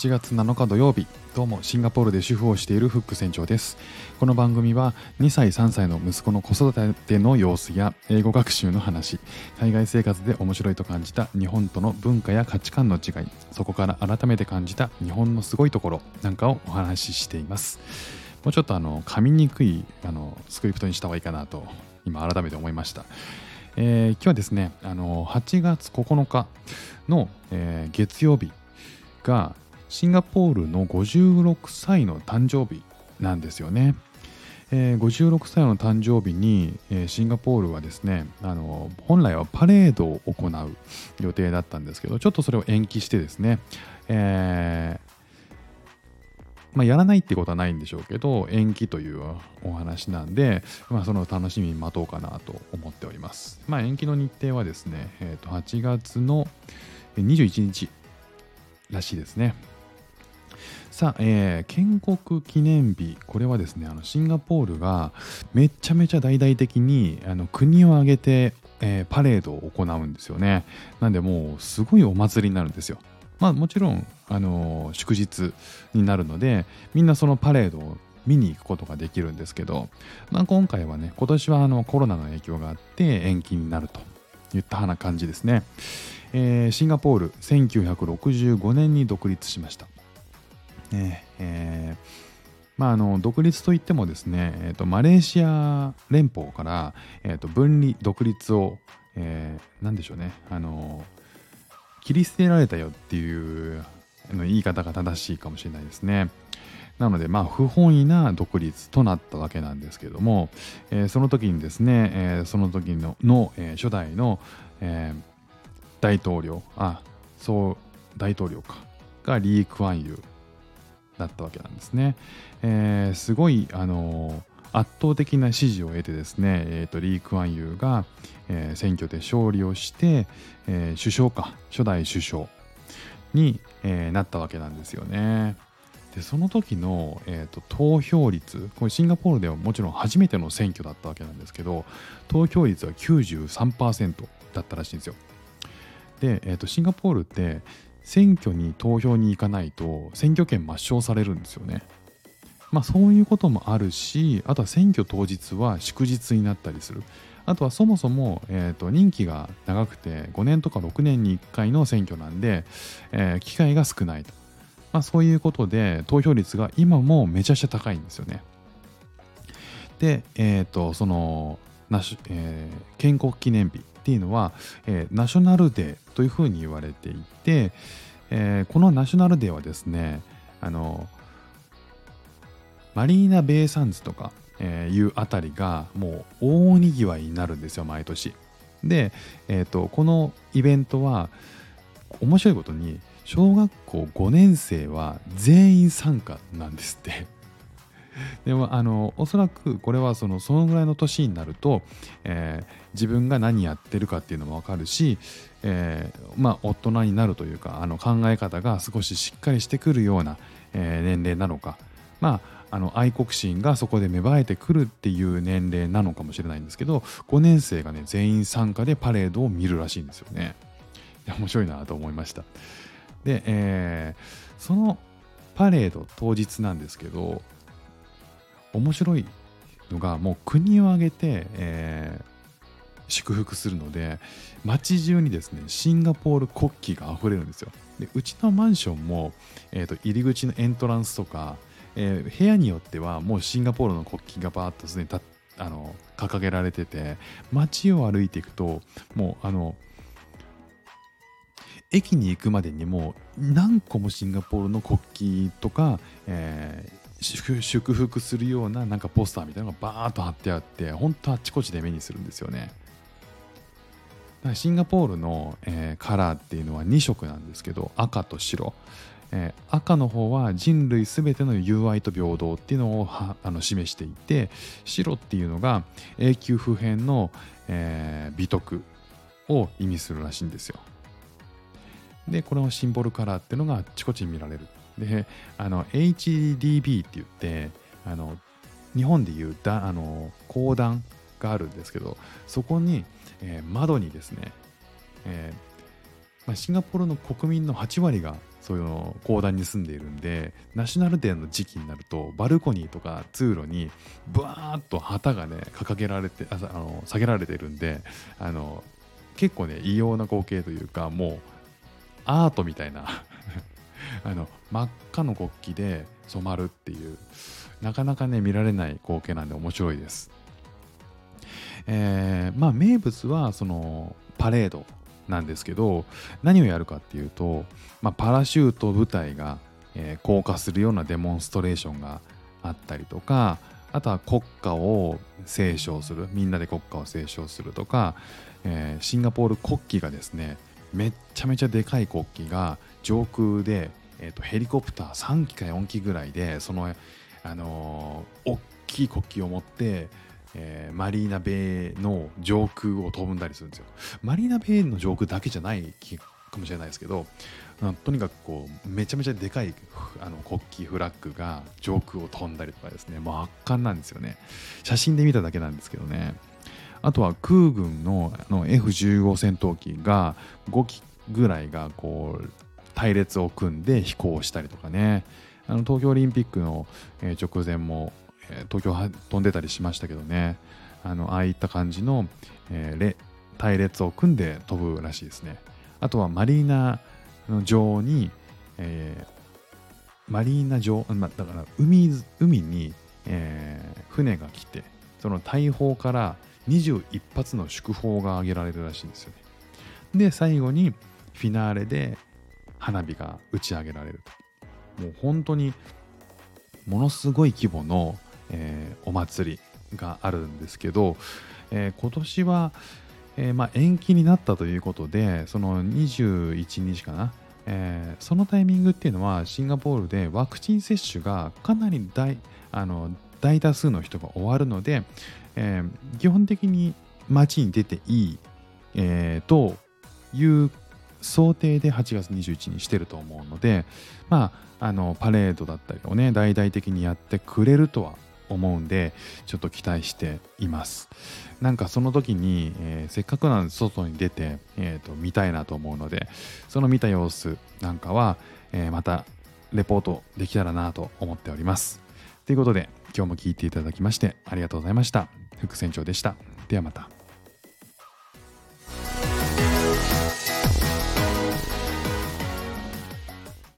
8月7日土曜日。どうもシンガポールで主婦をしているフック船長です。この番組は2歳3歳の息子の子育ての様子や英語学習の話海外生活で面白いと感じた日本との文化や価値観の違いそこから改めて感じた日本のすごいところなんかをお話ししています。もうちょっとあの噛みにくいあのスクリプトにした方がいいかなと今改めて思いました。えー、今日はですねあの8月9日の、えー、月曜日がシンガポールの56歳の誕生日なんですよね。えー、56歳の誕生日に、えー、シンガポールはですねあの本来はパレードを行う予定だったんですけどちょっとそれを延期してですね、えー、まあ、やらないってことはないんでしょうけど延期というお話なんで、まあ、その楽しみに待とうかなと思っております、まあ、延期の日程はですね、えー、と8月の21日らしいですね。さあ、えー、建国記念日、これはですね、あのシンガポールがめちゃめちゃ大々的にあの国を挙げて、えー、パレードを行うんですよね。なんで、もうすごいお祭りになるんですよ。まあ、もちろん、あのー、祝日になるので、みんなそのパレードを見に行くことができるんですけど、まあ、今回はね、今年はあのコロナの影響があって延期になるといったような感じですね。えー、シンガポール1965年に独立しました。ねえーまあ、あの独立といってもですね、えーと、マレーシア連邦から、えーと、分離独立を、えー、何でしょうねあの切り捨てられたよっていうの言い方が正しいかもしれないですね。なので、まあ、不本意な独立となったわけなんですけども、えー、その時にですね、えー、その時のの、えー、初代の、えー、大統領、あ、そう、大統領か、がリー・クワンユーだったわけなんですね。えー、すごい、あの圧倒的な支持を得てですね、えーと、リー・クワンユーが、えー、選挙で勝利をして、えー、首相か初代首相に、えー、なったわけなんですよね。でその時の、えーと、投票率これシンガポールではもちろん初めての選挙だったわけなんですけど投票率は93%だったらしいんですよ。で、えーと、シンガポールって選挙に投票に行かないと選挙権抹消されるんですよね。まあそういうこともあるしあとは選挙当日は祝日になったりする。あとはそもそも、えーと、任期が長くて5年とか6年に1回の選挙なんで、えー、機会が少ないと。まあ、そういうことで投票率が今もめちゃくちゃ高いんですよね。で、えっ、ー、と、その、なしえー、建国記念日っていうのは、えー、ナショナルデーというふうに言われていて、えー、このナショナルデーはですねあのマリーナ・ベイ・サンズとか、えー、いうあたりがもう大にぎわいになるんですよ毎年。で、えーと、このイベントは面白いことに小学校5年生は全員参加なんですって。でもあのおそらくこれはそのそのぐらいの年になると、えー、自分が何やってるかっていうのも分かるし、えー、まあ大人になるというかあの考え方が少ししっかりしてくるような、えー、年齢なのかまああの愛国心がそこで芽生えてくるっていう年齢なのかもしれないんですけど5年生がね全員参加でパレードを見るらしいんですよね。面白いなと思いました。で、えー、そのパレード当日なんですけど面白いのがもう国を挙げて、えー、祝福するので街中にですねシンガポール国旗が溢れるんですよ。でうちのマンションも、えーと、入り口のエントランスとか、えー、部屋によってはもうシンガポールの国旗がバーッとすでにあの掲げられてて街を歩いていくともうあの駅に行くまでにも何個もシンガポールの国旗とか、えー、祝福するようななんかポスターみたいなのがバーッと貼ってあって本当あっちこちで目にするんですよね。シンガポールの、えー、カラーっていうのは2色なんですけど赤と白、えー、赤の方は人類すべての友愛と平等っていうのをあの示していて白っていうのが永久不変の、えー、美徳を意味するらしいんですよ。でこれのシンボルカラーっていうのがあっちこちに見られるであの HDB って言ってあの日本でいうだあの講談があるんですけどそこに、えー、窓にですね、えーまあ、シンガポールの国民の8割がそういうの公団に住んでいるんでナショナルデーの時期になるとバルコニーとか通路にブワーッと旗がね掲げられてああの下げられてるんであの結構ね異様な光景というかもうアートみたいな あの真っ赤の国旗で染まるっていうなかなかね見られない光景なんで面白いです。えー、まあ名物はそのパレードなんですけど何をやるかっていうと、まあ、パラシュート部隊が、えー、降下するようなデモンストレーションがあったりとかあとは国歌を斉唱するみんなで国歌を斉唱するとか、えー、シンガポール国旗がですねめっちゃめちゃでかい国旗が上空で、えーと、ヘリコプター3機か4機ぐらいでその、あのー、大きい国旗を持ってえー、マリーナベイの上空を飛んだりするんですよ。マリーナベイの上空だけじゃないかもしれないですけど、とにかくこうめちゃめちゃでかいあの国旗フラッグが上空を飛んだりとかですね、もう圧巻なんですよね。写真で見ただけなんですけどね。あとは空軍のの F15 戦闘機が5機ぐらいがこう隊列を組んで飛行したりとかね。あの東京オリンピックの直前も東京飛んでたりしましたけどね。あのああいった感じの、え、隊列を組んで飛ぶらしいですね。あとはマリーナの上に、え、マリーナ上、ま、だから海海に、え、船が来てその大砲から21発の祝砲が挙げられるらしいんですよね。で最後にフィナーレで花火が打ち上げられると。もう本当にものすごい規模のえー、お祭りがあるんですけど、えー、今年は、えー、まあ、延期になったということでその21日かな、えそのタイミングっていうのはシンガポールでワクチン接種がかなり大あの大多数の人が終わるので、え基本的に街に出ていい、えという想定で8月21日にしてると思うので、まあ、あのパレードだったりをね大々的にやってくれるとは思うんでちょっと期待しています。なんかその時に、えー、せっかくなんで外に出て、えーと、見たいなと思うのでその見た様子なんかは、えー、またレポートできたらなと思っております。ということで今日も聞いていただきましてありがとうございました。副船長でした。ではまた。